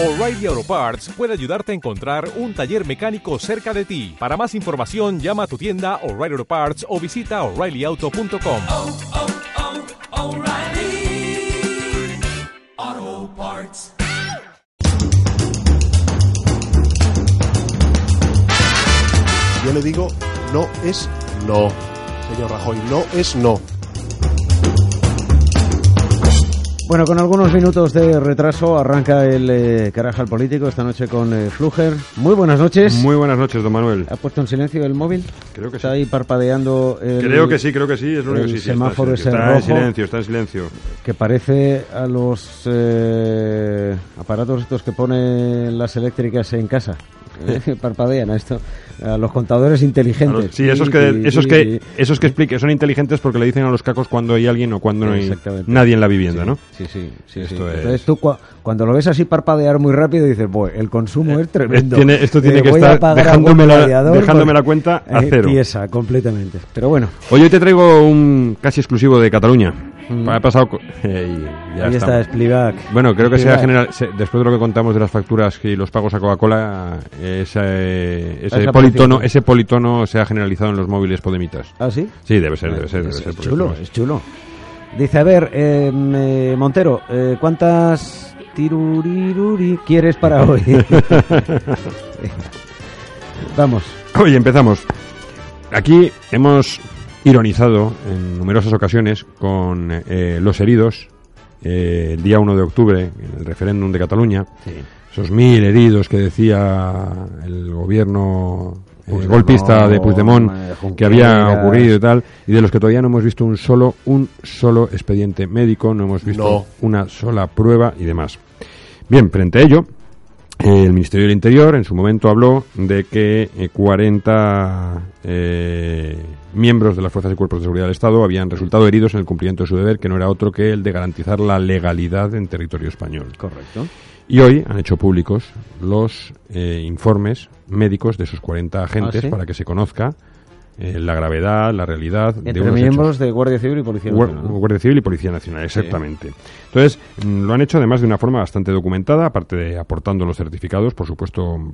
O'Reilly Auto Parts puede ayudarte a encontrar un taller mecánico cerca de ti. Para más información, llama a tu tienda O'Reilly Auto Parts o visita oreillyauto.com. oh, oh, Parts. Yo le digo, no es no. Señor Rajoy, no es no. Bueno, con algunos minutos de retraso arranca el eh, Carajal Político esta noche con eh, Fluger. Muy buenas noches. Muy buenas noches, don Manuel. ¿Ha puesto en silencio el móvil? Creo que Está sí. ahí parpadeando el, Creo que sí, creo que sí, es lo único que sí, sí, semáforo está, en silencio, está en silencio. que parece a los eh, aparatos estos que ponen las eléctricas en casa. Eh, Parpadean a esto, a los contadores inteligentes. Sí, esos que, esos que, esos que explique, son inteligentes porque le dicen a los cacos cuando hay alguien o cuando no hay nadie en la vivienda, ¿no? Sí, sí, sí. Esto es- Entonces tú cua- cuando lo ves así parpadear muy rápido dices, "Buah, el consumo es tremendo. Eh, tiene- esto tiene que voy a estar dejándome la- dejándome la cuenta a eh, cero. Tiesa, completamente. Pero bueno, Hoy, hoy te traigo un casi exclusivo de Cataluña. Ha pasado... ya Mm. ahí está. Splivac. Bueno, creo que sea general. se- después de lo que contamos de las facturas y los pagos a Coca-Cola, ese, ese, Esa politono, ese politono se ha generalizado en los móviles podemitas. ¿Ah, sí? Sí, debe ser, debe ser. Debe Es, ser es chulo, es chulo. Dice, a ver, eh, eh, Montero, eh, ¿cuántas tiruriruri quieres para hoy? Vamos. Oye, empezamos. Aquí hemos ironizado en numerosas ocasiones con eh, los heridos eh, el día 1 de octubre en el referéndum de Cataluña. Esos mil heridos que decía el gobierno eh, Puigdemont, golpista de Puigdemont eh, que había ocurrido y tal, y de los que todavía no hemos visto un solo, un solo expediente médico, no hemos visto No. una sola prueba y demás. Bien, frente a ello, eh, el Ministerio del Interior en su momento habló de que eh, 40 eh, miembros de las fuerzas y cuerpos de seguridad del Estado habían resultado heridos en el cumplimiento de su deber, que no era otro que el de garantizar la legalidad en territorio español. Correcto. Y hoy han hecho públicos los eh, informes médicos de esos 40 agentes ¿Ah, sí? para que se conozca eh, la gravedad, la realidad de unos miembros hechos. de Guardia Civil y Policía Nacional. Guardia Civil y Policía Nacional, exactamente. Entonces, mm, lo han hecho además de una forma bastante documentada, aparte de aportando los certificados, por supuesto, mm,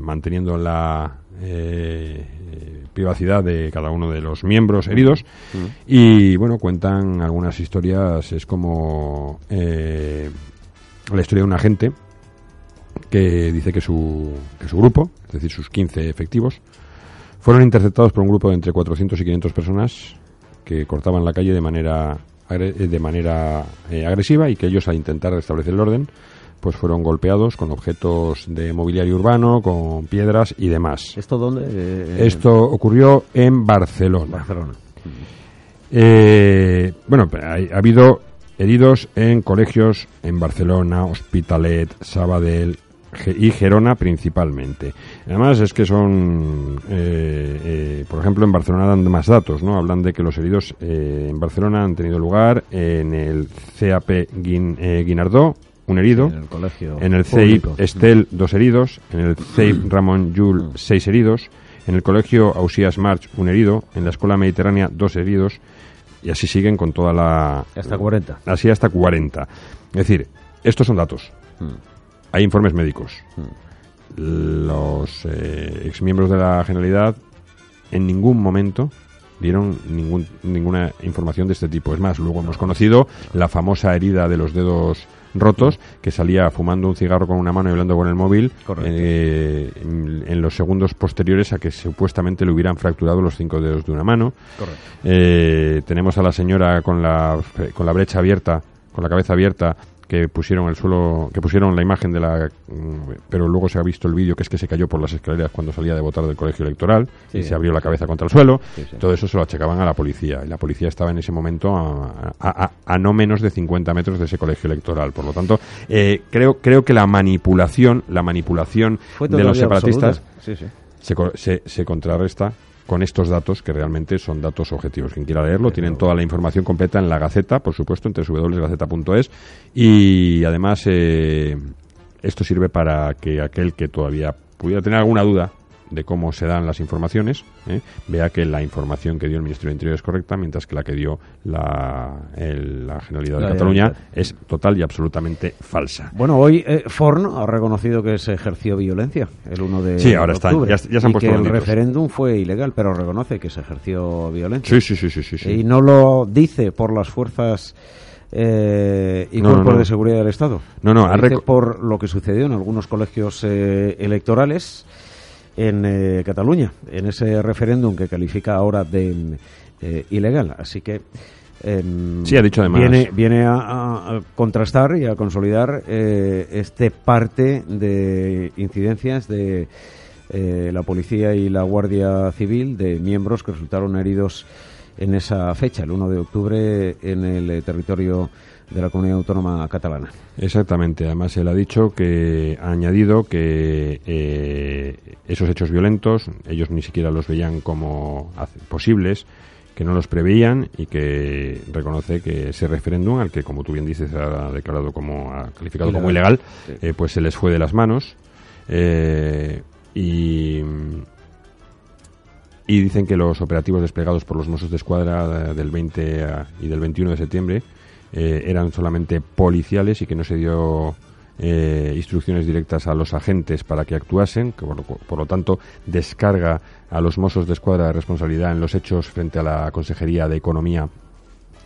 manteniendo la eh, eh, privacidad de cada uno de los miembros heridos. Y bueno, cuentan algunas historias, es como eh, la historia de un agente que dice que su, que su grupo, es decir, sus 15 efectivos, fueron interceptados por un grupo de entre 400 y 500 personas que cortaban la calle de manera eh, de manera eh, agresiva y que ellos al intentar restablecer el orden pues fueron golpeados con objetos de mobiliario urbano, con piedras y demás. ¿Esto dónde? Eh, Esto ocurrió en Barcelona. Barcelona. Eh, bueno, hay- ha habido heridos en colegios en Barcelona, Hospitalet, Sabadell y Gerona principalmente. Además es que son, eh, eh, por ejemplo, en Barcelona dan más datos, ¿no? Hablan de que los heridos eh, en Barcelona han tenido lugar en el CAP Guin- eh, Guinardó, un herido. En el colegio En el CEIP. Estel, dos heridos. En el CEIP Ramón Llull, seis heridos. En el colegio Ausías March, un herido. En la Escuela Mediterránea, dos heridos. Y así siguen con toda la... Hasta 40. Así hasta 40. Es decir, estos son datos. Hay informes médicos. Los eh, exmiembros de la Generalidad en ningún momento dieron ningún, ninguna información de este tipo. Es más, luego hemos conocido la famosa herida de los dedos rotos, que salía fumando un cigarro con una mano y hablando con el móvil eh, en, en los segundos posteriores a que supuestamente le hubieran fracturado los cinco dedos de una mano. Correcto. Eh, tenemos a la señora con la, con la brecha abierta, con la cabeza abierta, que pusieron el suelo, que pusieron la imagen de la, mm, pero luego se ha visto el vídeo que es que se cayó por las escaleras cuando salía de votar del colegio electoral Sí. y se abrió la cabeza contra el suelo. Sí, sí. Todo eso se lo achacaban a la policía y la policía estaba en ese momento a, a- a- a no menos de 50 metros de ese colegio electoral. Por lo tanto, eh, creo creo que la manipulación, la manipulación de los separatistas se, se, se contrarresta con estos datos que realmente son datos objetivos. Quien quiera leerlo, tienen toda la información completa en la Gaceta, por supuesto, en www.gaceta.es y además eh, esto sirve para que aquel que todavía pudiera tener alguna duda de cómo se dan las informaciones, ¿eh? vea que la información que dio el Ministerio del Interior es correcta, mientras que la que dio la, el- la Generalidad de Cataluña es total y absolutamente falsa. Bueno, hoy eh, Forn ha reconocido que se ejerció violencia el 1 de Sí, ahora están, octubre, ya- ya se han y puesto que el referéndum fue ilegal, pero reconoce que se ejerció violencia. Sí, sí, sí, sí, sí. sí. Y no lo dice por las fuerzas eh, y No, cuerpos no. de seguridad del Estado. No, no, dice por lo que sucedió en algunos colegios eh, electorales en eh, Cataluña, en ese referéndum que califica ahora de eh, ilegal. Así que em, Sí, ha dicho además- viene, viene a, a- a contrastar y a consolidar eh, este parte de incidencias de eh, la policía y la Guardia Civil de miembros que resultaron heridos en esa fecha, el 1 de octubre, en el eh, territorio de la comunidad autónoma catalana. Exactamente. Además, él ha dicho que ha añadido que eh, esos hechos violentos ellos ni siquiera los veían como posibles, que no los preveían y que reconoce que ese referéndum, al que, como tú bien dices, ha declarado como ha calificado como ilegal, eh, pues se les fue de las manos. Eh, y y dicen que los operativos desplegados por los Mossos de Escuadra eh, del 20 a- y del 21 de septiembre eh, eran solamente policiales y que no se dio eh, instrucciones directas a los agentes para que actuasen, que por, por lo tanto descarga a los Mossos de Escuadra de responsabilidad en los hechos frente a la Consejería de Economía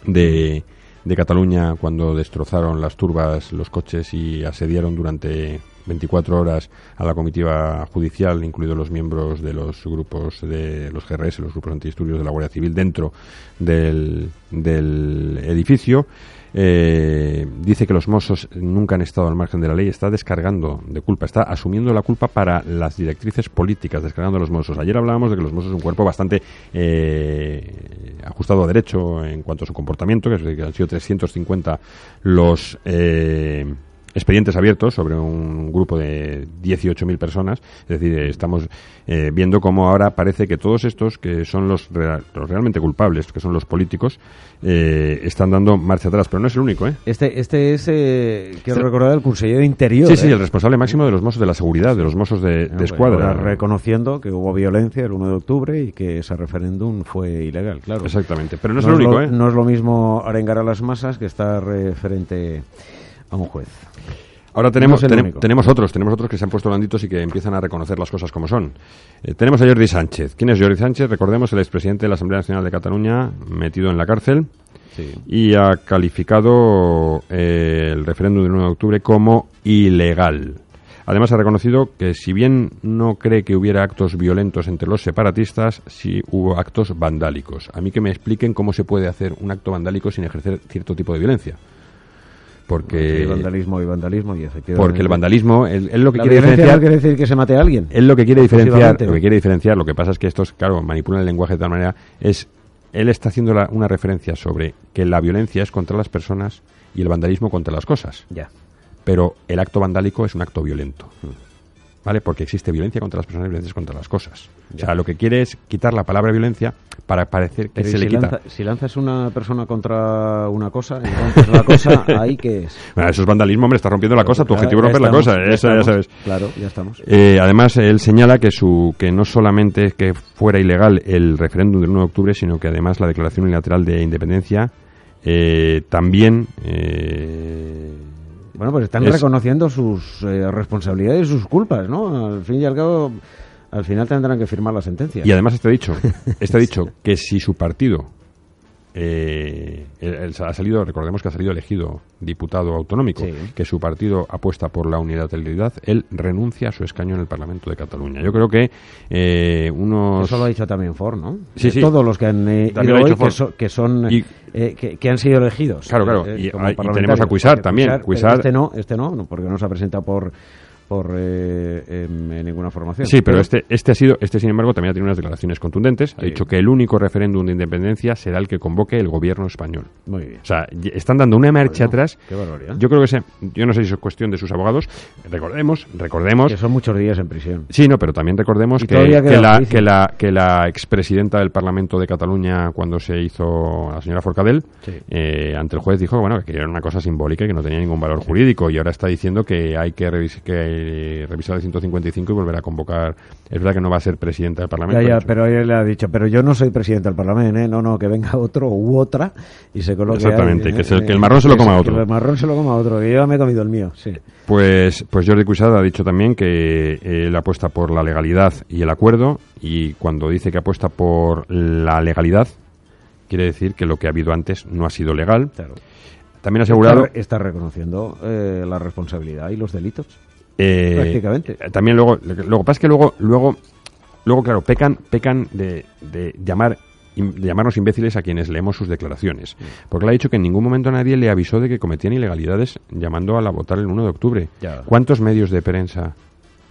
de, de Cataluña cuando destrozaron las turbas, los coches y asediaron durante 24 horas a la comitiva judicial, incluidos los miembros de los grupos de los GRS, los grupos antidisturbios de la Guardia Civil, dentro del, del edificio. Eh, dice que los Mossos nunca han estado al margen de la ley, está descargando de culpa, está asumiendo la culpa para las directrices políticas, descargando a los Mossos. Ayer hablábamos de que los Mossos es un cuerpo bastante eh, ajustado a derecho en cuanto a su comportamiento, que, han sido 350 los eh, expedientes abiertos sobre un grupo de 18.000 personas. Es decir, estamos eh, viendo cómo ahora parece que todos estos, que son los, rea- los realmente culpables, que son los políticos, eh, están dando marcha atrás. Pero no es el único, ¿eh? Este, este es, eh, quiero Este- recordar, el consejero de Interior. Sí, sí, ¿eh? el responsable máximo de los Mossos de la seguridad, de los Mossos de, de Ah, escuadra. reconociendo que hubo violencia el 1 de octubre y que ese referéndum fue ilegal, claro. Exactamente. Pero no es el único, lo, ¿eh? no es lo mismo arengar a las masas que estar frente a un juez. Ahora tenemos, No tenem- tenemos otros, tenemos otros que se han puesto blanditos y que empiezan a reconocer las cosas como son. Eh, tenemos a Jordi Sánchez. ¿Quién es Jordi Sánchez? Recordemos el expresidente de la Asamblea Nacional de Cataluña, metido en la cárcel, y ha calificado eh, el referéndum del 1 de octubre como ilegal. Además ha reconocido que si bien no cree que hubiera actos violentos entre los separatistas, sí hubo actos vandálicos. A mí que me expliquen cómo se puede hacer un acto vandálico sin ejercer cierto tipo de violencia. Porque Sí, vandalismo y vandalismo y efectivamente. porque el vandalismo, él, él lo que La quiere diferenciar, no quiere decir que se mate a alguien. él lo que quiere diferenciar, lo que quiere diferenciar, lo que pasa es que estos, claro, manipulan el lenguaje de tal manera, es, él está haciendo la- una referencia sobre que la violencia es contra las personas y el vandalismo contra las cosas, Ya. pero el acto vandálico es un acto violento. ¿Vale? Porque existe violencia contra las personas y violencia contra las cosas. O sea, lo que quiere es quitar la palabra violencia para parecer que Pero ¿y se si, le quita. lanza- si lanzas una persona contra una cosa, entonces la cosa ahí que es. Bueno, eso es vandalismo, hombre, está rompiendo la cosa, tu Ya- objetivo es ya romper la cosa, ya eso ya estamos. sabes. Claro, ya estamos. Eh, además, él señala que, su, que no solamente es que fuera ilegal el referéndum del 1 de octubre, sino que además la declaración unilateral de independencia eh, también. eh, Bueno, pues están es- reconociendo sus eh, responsabilidades y sus culpas, ¿no? Al fin y al cabo, al final tendrán que firmar la sentencia. y además, este dicho, este dicho que si su partido. Eh, él- él ha salido, recordemos que ha salido elegido diputado autonómico, Sí. que su partido apuesta por la unilateralidad, él renuncia a su escaño en el Parlamento de Cataluña. Yo creo que eh, unos. Eso lo ha dicho también Ford, ¿no? Sí, sí. Todos los que han eh, ido hoy, que, so- que son Y- eh, que, que han sido elegidos. Claro, claro. eh, Y- tenemos a Porque también. Cuixart- Este no, este no, porque no se ha presentado por por eh, em, ninguna formación. Sí, pero este, este ha sido, este sin embargo también ha tenido unas declaraciones contundentes. Ha Sí. dicho que el único referéndum de independencia será el que convoque el gobierno español. Muy bien. O sea, están dando una marcha Bueno, atrás. qué barbaridad. Yo creo que se, yo no sé si es cuestión de sus abogados. Recordemos, recordemos. Que son muchos días en prisión. Sí, no, pero también recordemos que, que la, que, la, que la expresidenta del Parlamento de Cataluña, cuando se hizo la señora Forcadell, Sí. eh, ante el juez dijo bueno, que era una cosa simbólica y que no tenía ningún valor jurídico. Y ahora está diciendo que hay que, que eh, revisar el 155 y volver a convocar. Es verdad que no va a ser presidenta del Ya, Parlamento. ya, hecho. pero él le ha dicho, pero yo no soy presidente del Parlamento, ¿eh? no, no, que venga otro u otra y se coloque Exactamente, ahí, que ¿eh? se- que el marrón se lo Que coma que otro. el marrón se lo coma otro, que yo ya me he comido el mío, sí. Pues, pues Jordi Cuixart ha dicho también que él apuesta por la legalidad y el acuerdo y cuando dice que apuesta por la legalidad quiere decir que lo que ha habido antes no ha sido legal. Claro. También ha asegurado Está, está reconociendo eh, la responsabilidad y los delitos. Eh, prácticamente. También luego lo que pasa es que luego luego luego claro pecan pecan de, de llamar de llamarnos imbéciles a quienes leemos sus declaraciones. Porque le ha dicho que en ningún momento nadie le avisó de que cometían ilegalidades llamando a la votar el 1 de octubre. Ya. ¿Cuántos medios de prensa?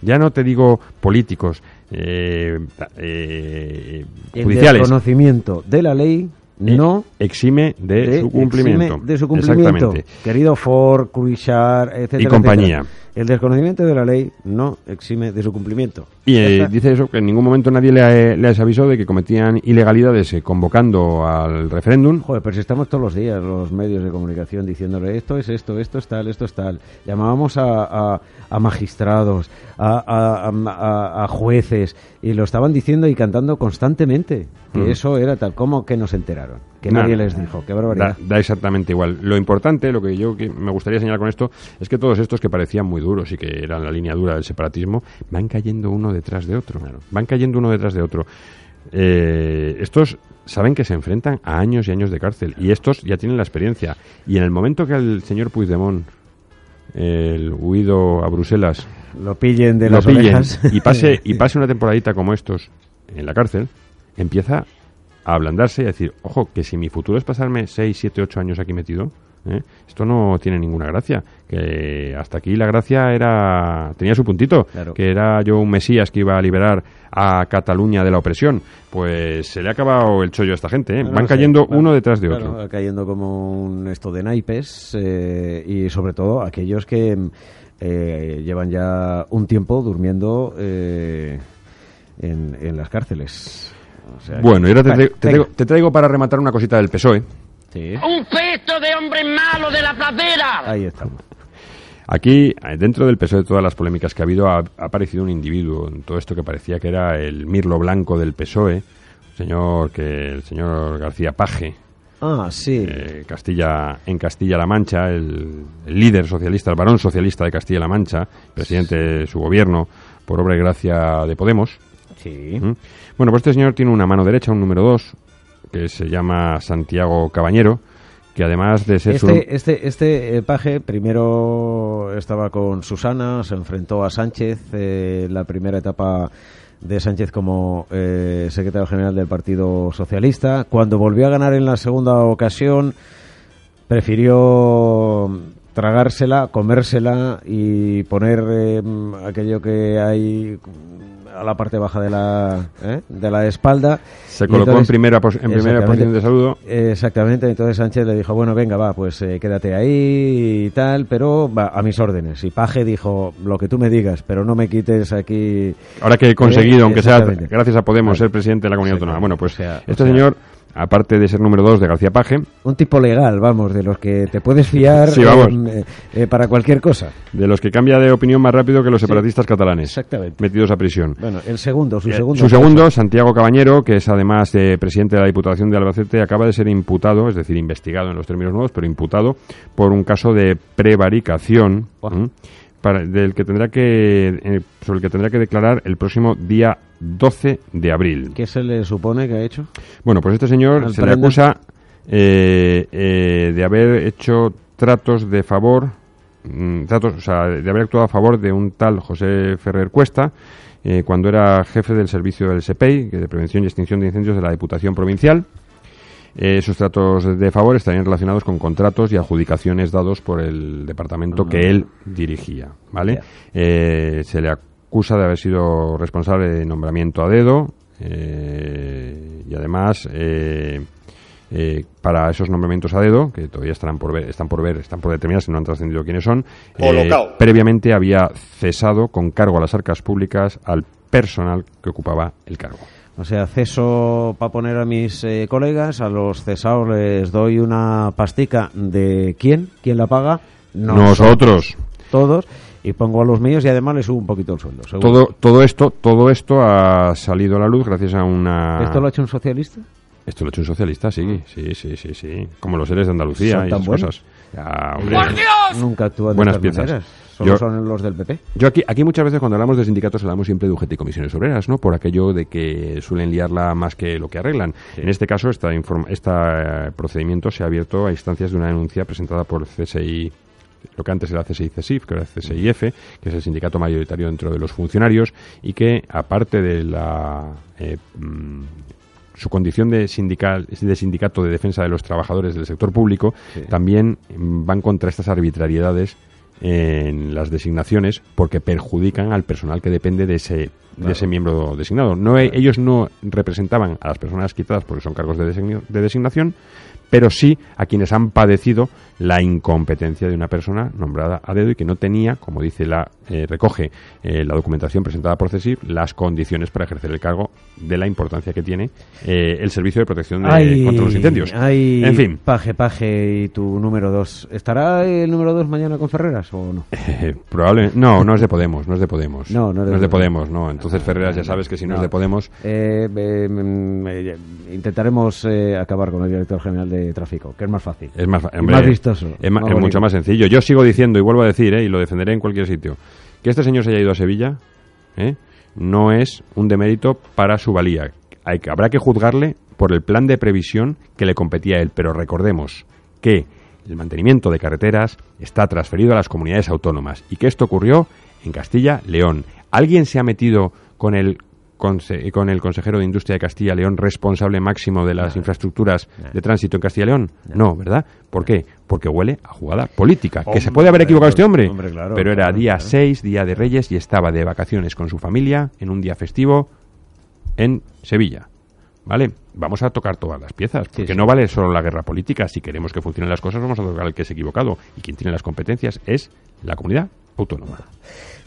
Ya no te digo políticos, eh, eh, El judiciales. desconocimiento de la ley eh, no exime de, de- su cumplimiento. exime de su cumplimiento. Exactamente. Querido Ford, Cuixart, etcétera, Y compañía. etcétera. El desconocimiento de la ley no exime de su cumplimiento. Y eh, dice eso, que en ningún momento nadie le, ha- les avisó de que cometían ilegalidades eh, convocando al referéndum. Joder, pero si estamos todos los días los medios de comunicación diciéndole esto es esto, esto es tal, esto es tal. Llamábamos a, a- a magistrados, a, a- jueces y lo estaban diciendo y cantando constantemente que Mm. eso era tal. ¿Cómo que no se enteraron? Que nadie les dijo. Qué barbaridad. Da, da exactamente igual. Lo importante, lo que yo que me gustaría señalar con esto, es que todos estos que parecían muy duros y que eran la línea dura del separatismo, van cayendo uno detrás de otro. Van cayendo uno detrás de otro. Eh, estos saben que se enfrentan a años y años de cárcel y estos ya tienen la experiencia. Y en el momento que el señor Puigdemont, el huido a Bruselas, Lo pillen de lo las pillen orejas. y pase y pase una temporadita como estos en la cárcel, empieza a ablandarse y a decir, ojo, que si mi futuro es pasarme 6, 7, 8 años aquí metido, ¿eh? esto no tiene ninguna gracia. Que hasta aquí la gracia era tenía su puntito, Claro. que era yo un mesías que iba a liberar a Cataluña de la opresión. Pues se le ha acabado el chollo a esta gente, ¿eh? No, no van sé, cayendo claro, uno detrás de claro, otro. cayendo como un esto de naipes eh, y sobre todo aquellos que eh, llevan ya un tiempo durmiendo eh, en, en las cárceles. O sea, Bueno, y ahora te, Vale, traigo- te traigo, te traigo para rematar una cosita del PSOE. Sí, Un pesto de hombre malo de la pradera. ahí estamos. Aquí, dentro del PSOE, de todas las polémicas que ha habido, ha, ha aparecido un individuo en todo esto que parecía que era el Mirlo Blanco del PSOE, señor que el señor García Paje, Ah, sí. eh, Castilla en Castilla-La Mancha, el, el líder socialista, el varón socialista de Castilla-La Mancha, presidente de su gobierno por obra y gracia de Podemos. Sí. ¿Mm? Bueno, pues este señor tiene una mano derecha, un número dos, que se llama Santiago Cabañero, que además de ser su... Este, este, este eh, paje primero estaba con Susana, se enfrentó a Sánchez eh, en la primera etapa de Sánchez como eh, secretario general del Partido Socialista. Cuando volvió a ganar en la segunda ocasión, prefirió tragársela, comérsela y poner eh, aquello que hay a la parte baja de la, ¿eh? de la espalda. Se colocó en primera, en primera posición de saludo Exactamente, entonces Sánchez le dijo, bueno, venga, va, pues eh, quédate ahí y tal, pero va, a mis órdenes. Y Paje dijo, lo que tú me digas, pero no me quites aquí... Ahora que he conseguido, Eh, aunque sea gracias a Podemos, ser presidente de la comunidad autónoma. Bueno, pues O sea, este o sea- señor, aparte de ser número dos de García Paje, Un tipo legal, vamos, de los que te puedes fiar Sí, vamos. eh, eh, para cualquier cosa. de los que cambia de opinión más rápido que los separatistas catalanes, Exactamente. metidos a prisión. Bueno, el segundo, su Eh, segundo. Su segundo, Santiago Cabañero, que es además eh, presidente de la Diputación de Albacete, acaba de ser imputado, es decir, investigado en los términos nuevos, pero imputado por un caso de prevaricación, Buah. Del que tendrá que, eh, sobre el que tendrá que declarar el próximo día 12 de abril. ¿Qué se le supone que ha hecho? Bueno, pues este señor se le acusa eh, eh, de haber hecho tratos de favor, mm, tratos, o sea, de haber actuado a favor de un tal José Ferrer Cuesta eh, cuando era jefe del servicio del SEPEI, de Prevención y Extinción de Incendios de la Diputación Provincial. Eh, esos tratos de favor estarían relacionados con contratos y adjudicaciones dados por el departamento que él dirigía, ¿vale? Eh, se le acusa de haber sido responsable de nombramiento a dedo eh, y además eh, para esos nombramientos a dedo que todavía estarán por ver, están por ver, están por determinarse, no han trascendido quiénes son. eh, previamente había cesado con cargo a las arcas públicas al personal que ocupaba el cargo. O sea, ceso para poner a mis eh, colegas, a los cesados les doy una pastica de quién, quién la paga, Nosotros. todos, y pongo a los míos y además le subo un poquito el sueldo. seguro. Todo, todo esto, todo esto ha salido a la luz gracias a una. ¿Esto lo ha hecho un socialista? Esto lo ha hecho un socialista, sí, sí, sí, sí, sí. Como los seres de Andalucía ¿Son y tan esas buenos? cosas. Ya, hombre. Nunca actúan Buenas piezas. maneras. Solo Yo- son los del PP. Yo aquí, aquí muchas veces cuando hablamos de sindicatos hablamos siempre de UGT y comisiones obreras, ¿no? Por aquello de que suelen liarla más que lo que arreglan. En este caso, este procedimiento se ha abierto a instancias de una denuncia presentada por CSI lo que antes era CSI CESIF, que ahora es CSIF, que es el sindicato mayoritario dentro de los funcionarios, y que, aparte de la eh, mm, su condición de, sindical, de sindicato de defensa de los trabajadores del sector público, Sí. también van contra estas arbitrariedades en las designaciones porque perjudican al personal que depende de ese, de ese miembro designado. No, Ellos no representaban a las personas quitadas porque son cargos de designación, pero sí a quienes han padecido la incompetencia de una persona nombrada a dedo y que no tenía, como dice la eh, recoge eh, la documentación presentada por CESIF, las condiciones para ejercer el cargo de la importancia que tiene eh, el servicio de protección de- Ay, contra los incendios. ay, En fin, Paje, paje y tu número dos. ¿Estará el número dos mañana con Ferreras o no? Eh, probablemente no, no es de Podemos, no es de Podemos. No, no es de es de Podemos. No. Entonces Ferreras ya sabes que si no, es No. de Podemos, mm, intentaremos acabar con el director general de tráfico, que es más fácil. es más, hombre, vistoso, es, más mucho más sencillo. Yo sigo diciendo y vuelvo a decir, eh, y lo defenderé en cualquier sitio, que este señor se haya ido a Sevilla, eh, no es un demérito para su valía. Hay, que- habrá que juzgarle por el plan de previsión que le competía a él, pero recordemos que el mantenimiento de carreteras está transferido a las comunidades autónomas y que esto ocurrió en Castilla-León. ¿Alguien se ha metido con el conse- con el consejero de Industria de Castilla León, responsable máximo de las infraestructuras de tránsito en Castilla León? No, ¿verdad? ¿Por qué? Porque huele a jugada política. que se puede haber equivocado este hombre, hombre, claro, pero era claro, día claro. 6, día de Reyes, y estaba de vacaciones con su familia en un día festivo en Sevilla. ¿Vale? Vamos a tocar todas las piezas, porque sí. no vale solo la guerra política. Si queremos que funcionen las cosas, vamos a tocar al que es equivocado. Y quien tiene las competencias es la comunidad autónoma.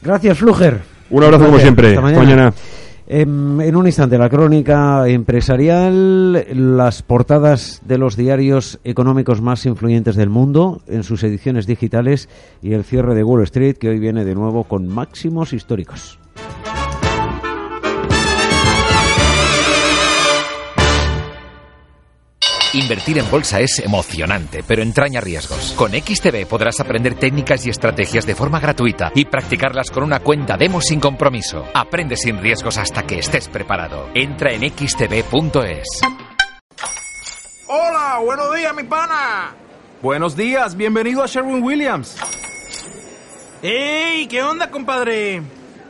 Gracias, Fluger. Un abrazo como siempre. Hasta Hasta mañana. Em, en un instante, la crónica empresarial, las portadas de los diarios económicos más influyentes del mundo en sus ediciones digitales y el cierre de Wall Street, que hoy viene de nuevo con máximos históricos. Invertir en bolsa es emocionante, pero entraña riesgos. Con XTB podrás aprender técnicas y estrategias de forma gratuita y practicarlas con una cuenta demo sin compromiso. Aprende sin riesgos hasta que estés preparado. Entra en xtb.es. Hola, buenos días, mi pana. Buenos días, bienvenido a Sherwin Williams. ¡Ey! ¿Qué onda, compadre?